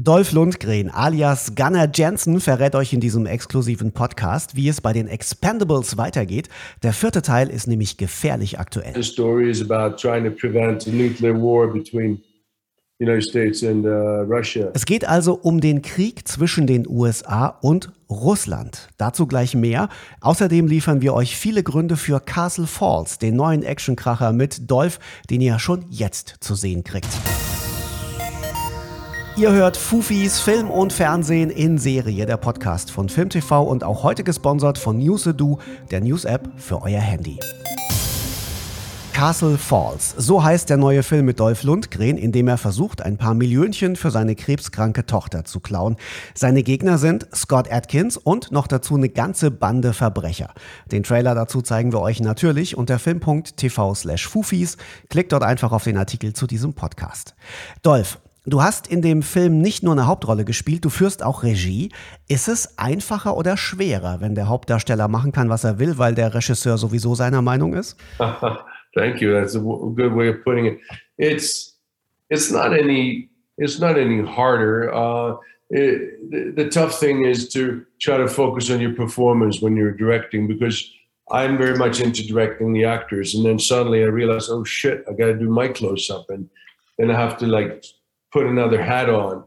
Dolph Lundgren alias Gunnar Jensen verrät euch in diesem exklusiven Podcast, wie es bei den Expendables weitergeht. Der vierte Teil ist nämlich gefährlich aktuell. The story is about trying to prevent a nuclear war between and uh. Es geht also um den Krieg zwischen den USA und Russland. Dazu gleich mehr. Außerdem liefern wir euch viele Gründe für Castle Falls, den neuen Actionkracher mit Dolph, den ihr schon jetzt zu sehen kriegt. Ihr hört Fufis Film und Fernsehen in Serie, der Podcast von FilmTV und auch heute gesponsert von Newsedu, der News-App für euer Handy. Castle Falls, so heißt der neue Film mit Dolph Lundgren, in dem er versucht, ein paar Millionchen für seine krebskranke Tochter zu klauen. Seine Gegner sind Scott Atkins und noch dazu eine ganze Bande Verbrecher. Den Trailer dazu zeigen wir euch natürlich unter film.tv slash Fufis. Klickt dort einfach auf den Artikel zu diesem Podcast. Dolph, Du hast in dem Film nicht nur eine Hauptrolle gespielt, du führst auch Regie. Ist es einfacher oder schwerer, wenn der Hauptdarsteller machen kann, was er will, weil der Regisseur sowieso seiner Meinung ist? Thank you. That's a good way of putting it. It's it's not any it's not any harder. Uh, it, the, the tough thing is to try to focus on your performance when you're directing because I'm very much into directing the actors, and then suddenly I realize, oh shit, I got to do my close up, and then I have to like put another hat on.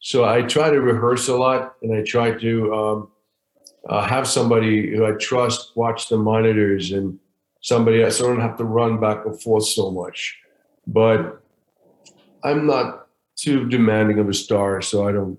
So I try to rehearse a lot, and I try to um, uh, have somebody who I trust watch the monitors and somebody else. So I don't have to run back and forth so much. But I'm not too demanding of a star, so I don't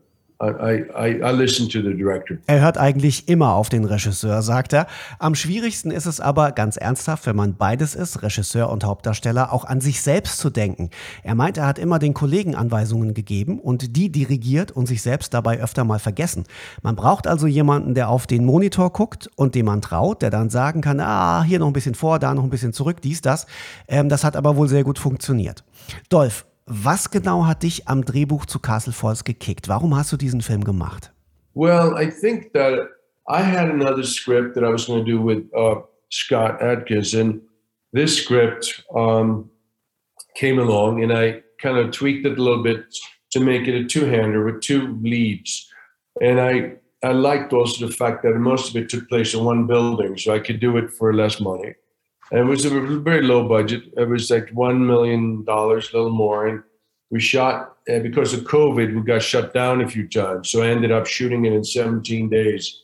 I, I, I listen to the director. Er hört eigentlich immer auf den Regisseur, sagt er. Am schwierigsten ist es aber, ganz ernsthaft, wenn man beides ist, Regisseur und Hauptdarsteller, auch an sich selbst zu denken. Er meint, er hat immer den Kollegen Anweisungen gegeben und die dirigiert und sich selbst dabei öfter mal vergessen. Man braucht also jemanden, der auf den Monitor guckt und dem man traut, der dann sagen kann, ah, hier noch ein bisschen vor, da noch ein bisschen zurück, dies, das. Ähm, das hat aber wohl sehr gut funktioniert. Dolph, Was genau hat dich am Drehbuch zu Castle Falls gekickt? Warum hast du diesen Film gemacht? Well, I think that I had another script that I was going to do with uh, Scott Adkins, and this script um, came along, and I kind of tweaked it a little bit to make it a two-hander with two leads. And I I liked also the fact that most of it took place in one building, so I could do it for less money. And it was a very low budget. It was like one million dollars, a little more. And we shot uh, because of COVID. We got shut down a few times, so I ended up shooting it in 17 days,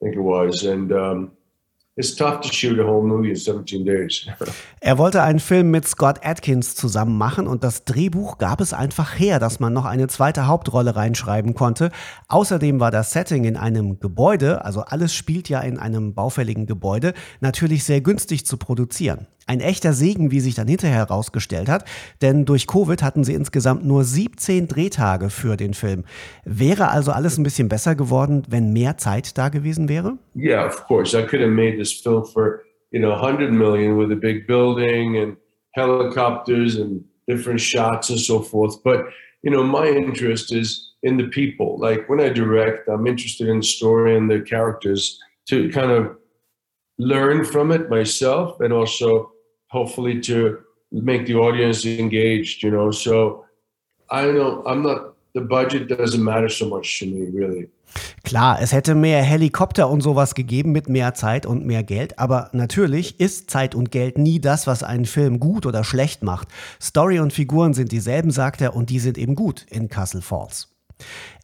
I think it was. And um, It's tough to shoot a whole movie in 17 days. er wollte einen Film mit Scott Atkins zusammen machen und das Drehbuch gab es einfach her, dass man noch eine zweite Hauptrolle reinschreiben konnte. Außerdem war das Setting in einem Gebäude, also alles spielt ja in einem baufälligen Gebäude, natürlich sehr günstig zu produzieren. Ein echter Segen, wie sich dann hinterher herausgestellt hat, denn durch Covid hatten sie insgesamt nur 17 Drehtage für den Film. Wäre also alles ein bisschen besser geworden, wenn mehr Zeit da gewesen wäre? Yeah, of course. I could have made this film for, you know, 100 million with a big building and helicopters and different shots and so forth. But, you know, my interest is in the people. Like when I direct, I'm interested in the story and the characters to kind of learn from it myself and also hopefully to make the audience engaged, you know. So I know, I'm not the budget doesn't matter so much to me, really. Klar, es hätte mehr Helikopter und sowas gegeben mit mehr Zeit und mehr Geld, aber natürlich ist Zeit und Geld nie das, was einen Film gut oder schlecht macht. Story und Figuren sind dieselben, sagt er, und die sind eben gut in Castle Falls.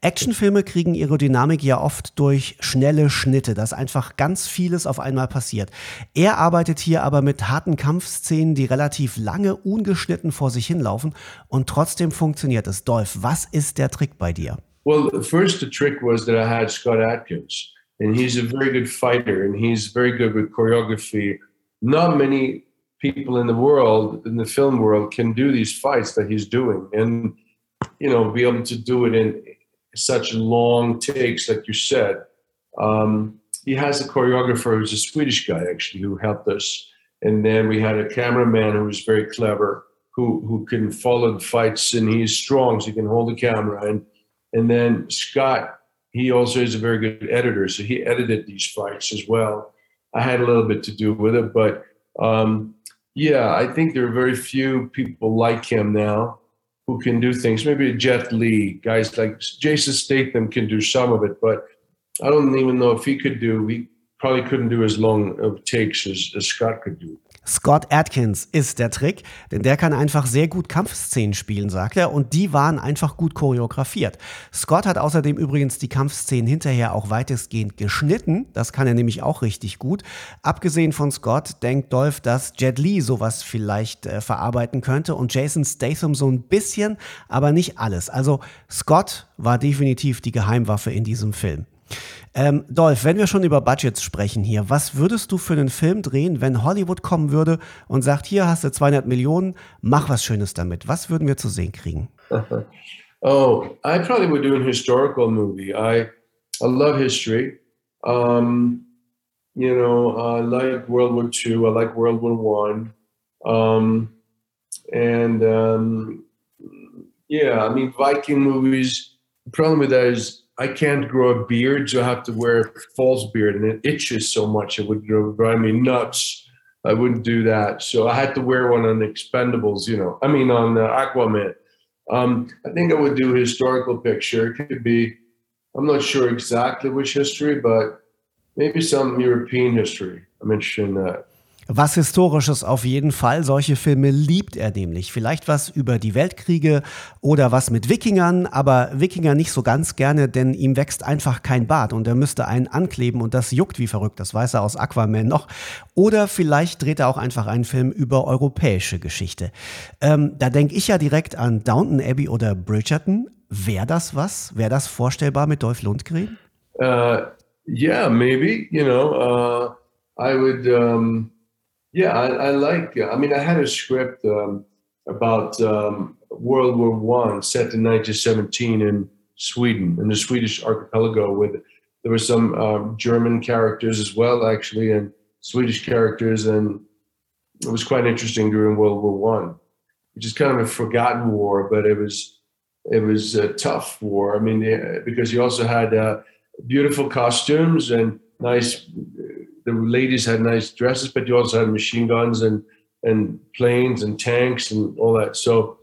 Actionfilme kriegen ihre Dynamik ja oft durch schnelle Schnitte, dass einfach ganz vieles auf einmal passiert. Er arbeitet hier aber mit harten Kampfszenen, die relativ lange ungeschnitten vor sich hinlaufen und trotzdem funktioniert es. Dolph, was ist der Trick bei dir? Well, first the trick was that I had Scott Atkins and he's a very good fighter and he's very good with choreography. Not many people in the world, in the film world, can do these fights that he's doing. And you know, be able to do it in such long takes, like you said. Um, he has a choreographer who's a Swedish guy, actually, who helped us. And then we had a cameraman who was very clever, who who can follow the fights, and he's strong, so he can hold the camera. And and then Scott, he also is a very good editor, so he edited these fights as well. I had a little bit to do with it, but um, yeah, I think there are very few people like him now who can do things. Maybe a Jet Li, guys like Jason Statham can do some of it, but I don't even know if he could do. He probably couldn't do as long of takes as, as Scott could do. Scott Atkins ist der Trick, denn der kann einfach sehr gut Kampfszenen spielen, sagt er, und die waren einfach gut choreografiert. Scott hat außerdem übrigens die Kampfszenen hinterher auch weitestgehend geschnitten, das kann er nämlich auch richtig gut. Abgesehen von Scott denkt Dolph, dass Jet Li sowas vielleicht äh, verarbeiten könnte und Jason Statham so ein bisschen, aber nicht alles. Also Scott war definitiv die Geheimwaffe in diesem Film. Ähm, Dolph, wenn wir schon über Budgets sprechen hier, was würdest du für einen Film drehen, wenn Hollywood kommen würde und sagt, hier hast du 200 Millionen, mach was Schönes damit? Was würden wir zu sehen kriegen? oh, I probably would do a historical movie. I, I love history. Um, you know, I like World War II. I like World War One. Um, and um, yeah, I mean, Viking movies. The problem with that is I can't grow a beard, so I have to wear a false beard, and it itches so much it would drive me nuts. I wouldn't do that, so I had to wear one on the Expendables. You know, I mean on uh, Aquaman. Um, I think I would do a historical picture. It could be, I'm not sure exactly which history, but maybe some European history. I'm interested in that. Was Historisches auf jeden Fall. Solche Filme liebt er nämlich. Vielleicht was über die Weltkriege oder was mit Wikingern, aber Wikinger nicht so ganz gerne, denn ihm wächst einfach kein Bart und er müsste einen ankleben und das juckt wie verrückt. Das weiß er aus Aquaman noch. Oder vielleicht dreht er auch einfach einen Film über europäische Geschichte. Ähm, da denke ich ja direkt an Downton Abbey oder Bridgerton. Wäre das was? Wäre das vorstellbar mit Dolph Lundgren? Uh, yeah, maybe. You know, uh, I would. Um Yeah, I, I like. I mean, I had a script um, about um, World War One set in 1917 in Sweden, in the Swedish archipelago. With there were some um, German characters as well, actually, and Swedish characters, and it was quite interesting during World War One, which is kind of a forgotten war, but it was it was a tough war. I mean, because you also had uh, beautiful costumes and nice the ladies had nice dresses, but you also had machine guns and and planes and tanks and all that. So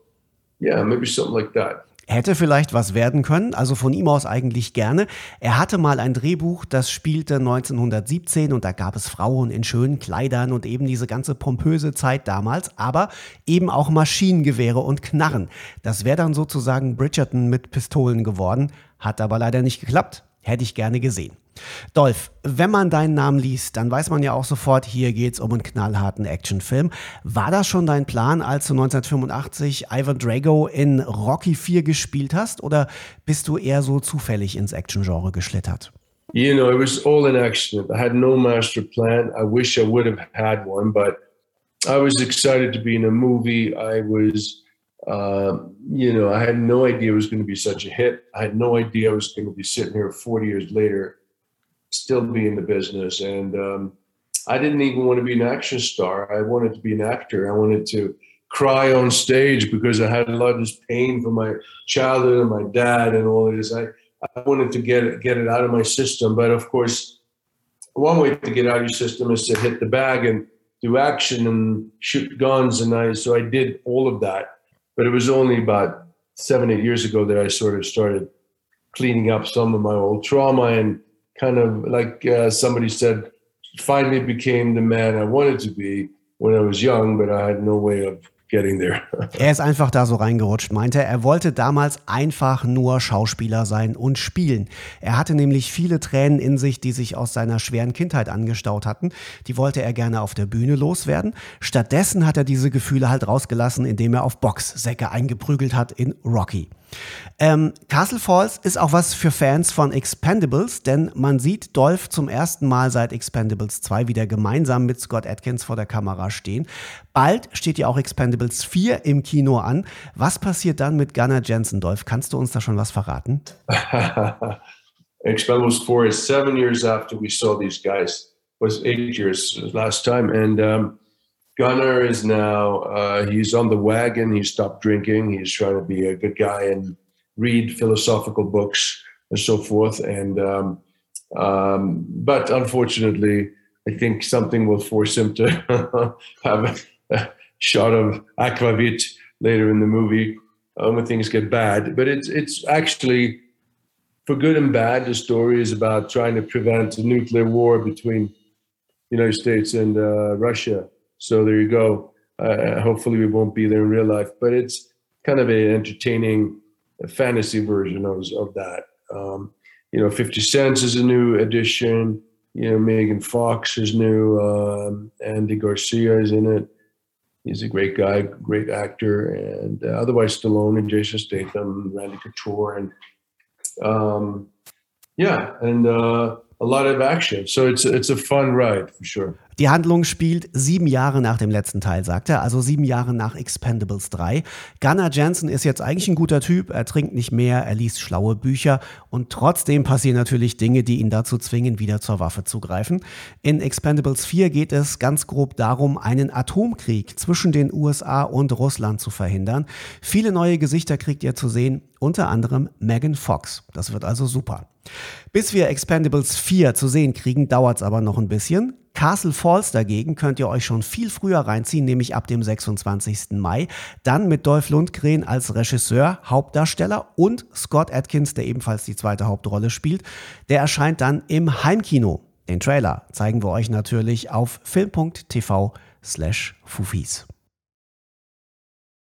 yeah, maybe something like that. Hätte vielleicht was werden können, also von ihm aus eigentlich gerne. Er hatte mal ein Drehbuch, das spielte 1917 und da gab es Frauen in schönen Kleidern und eben diese ganze pompöse Zeit damals, aber eben auch Maschinengewehre und Knarren. Das wäre dann sozusagen Bridgerton mit Pistolen geworden, hat aber leider nicht geklappt. Hätte ich gerne gesehen. Dolph, wenn man deinen Namen liest, dann weiß man ja auch sofort, hier geht es um einen knallharten Actionfilm. War das schon dein Plan, als du 1985 Ivan Drago in Rocky 4 gespielt hast oder bist du eher so zufällig ins Action-Genre geschlittert? You know, it was all an accident. I had no master plan. I wish I would have had one, but I was excited to be in a movie. I was Um, you know, I had no idea it was going to be such a hit. I had no idea I was going to be sitting here 40 years later, still be in the business. And um, I didn't even want to be an action star. I wanted to be an actor. I wanted to cry on stage because I had a lot of this pain from my childhood and my dad and all this. I, I wanted to get it, get it out of my system. But of course, one way to get out of your system is to hit the bag and do action and shoot guns. And I, so I did all of that but it was only about seven, eight years ago that I sort of started cleaning up some of my old trauma and kind of like uh, somebody said, finally became the man I wanted to be when I was young, but I had no way of getting there. er ist einfach da so reingerutscht, meinte er. Er wollte damals einfach nur Schauspieler sein und spielen. Er hatte nämlich viele Tränen in sich, die sich aus seiner schweren Kindheit angestaut hatten. Die wollte er gerne auf der Bühne loswerden. Stattdessen hat er diese Gefühle halt rausgelassen, indem er auf Boxsäcke eingeprügelt hat in Rocky. Ähm, Castle Falls ist auch was für Fans von Expendables, denn man sieht Dolph zum ersten Mal seit Expendables 2 wieder gemeinsam mit Scott Atkins vor der Kamera stehen. Bald steht ja auch Expendables 4 im Kino an. Was passiert dann mit Gunnar Jensen, Dolph? Kannst du uns da schon was verraten? Expendables 4 is seven years after we saw these guys. Was eight years last time, and um, Gunnar is now uh, he's on the wagon. He stopped drinking. He's trying to be a good guy and read philosophical books and so forth. And um, um, but unfortunately, I think something will force him to have a, shot of aquavit later in the movie. uh, when things get bad. But it's it's actually for good and bad. The story is about trying to prevent a nuclear war between the United States and uh, Russia. So there you go. Uh, hopefully, we won't be there in real life, but it's kind of an entertaining fantasy version of, of that. Um, you know, 50 Cents is a new addition. You know, Megan Fox is new. Um, Andy Garcia is in it. He's a great guy, great actor, and uh, otherwise Stallone and Jason Statham, Randy Couture, and um, yeah, and uh, a lot of action. So it's it's a fun ride for sure. Die Handlung spielt sieben Jahre nach dem letzten Teil, sagt er, also sieben Jahre nach Expendables 3. Gunnar Jensen ist jetzt eigentlich ein guter Typ, er trinkt nicht mehr, er liest schlaue Bücher und trotzdem passieren natürlich Dinge, die ihn dazu zwingen, wieder zur Waffe zu greifen. In Expendables 4 geht es ganz grob darum, einen Atomkrieg zwischen den USA und Russland zu verhindern. Viele neue Gesichter kriegt ihr zu sehen, unter anderem Megan Fox. Das wird also super. Bis wir Expendables 4 zu sehen kriegen, dauert es aber noch ein bisschen. Castle Falls dagegen könnt ihr euch schon viel früher reinziehen, nämlich ab dem 26. Mai. Dann mit Dolph Lundgren als Regisseur, Hauptdarsteller und Scott Atkins, der ebenfalls die zweite Hauptrolle spielt. Der erscheint dann im Heimkino. Den Trailer zeigen wir euch natürlich auf film.tv slash Fufis.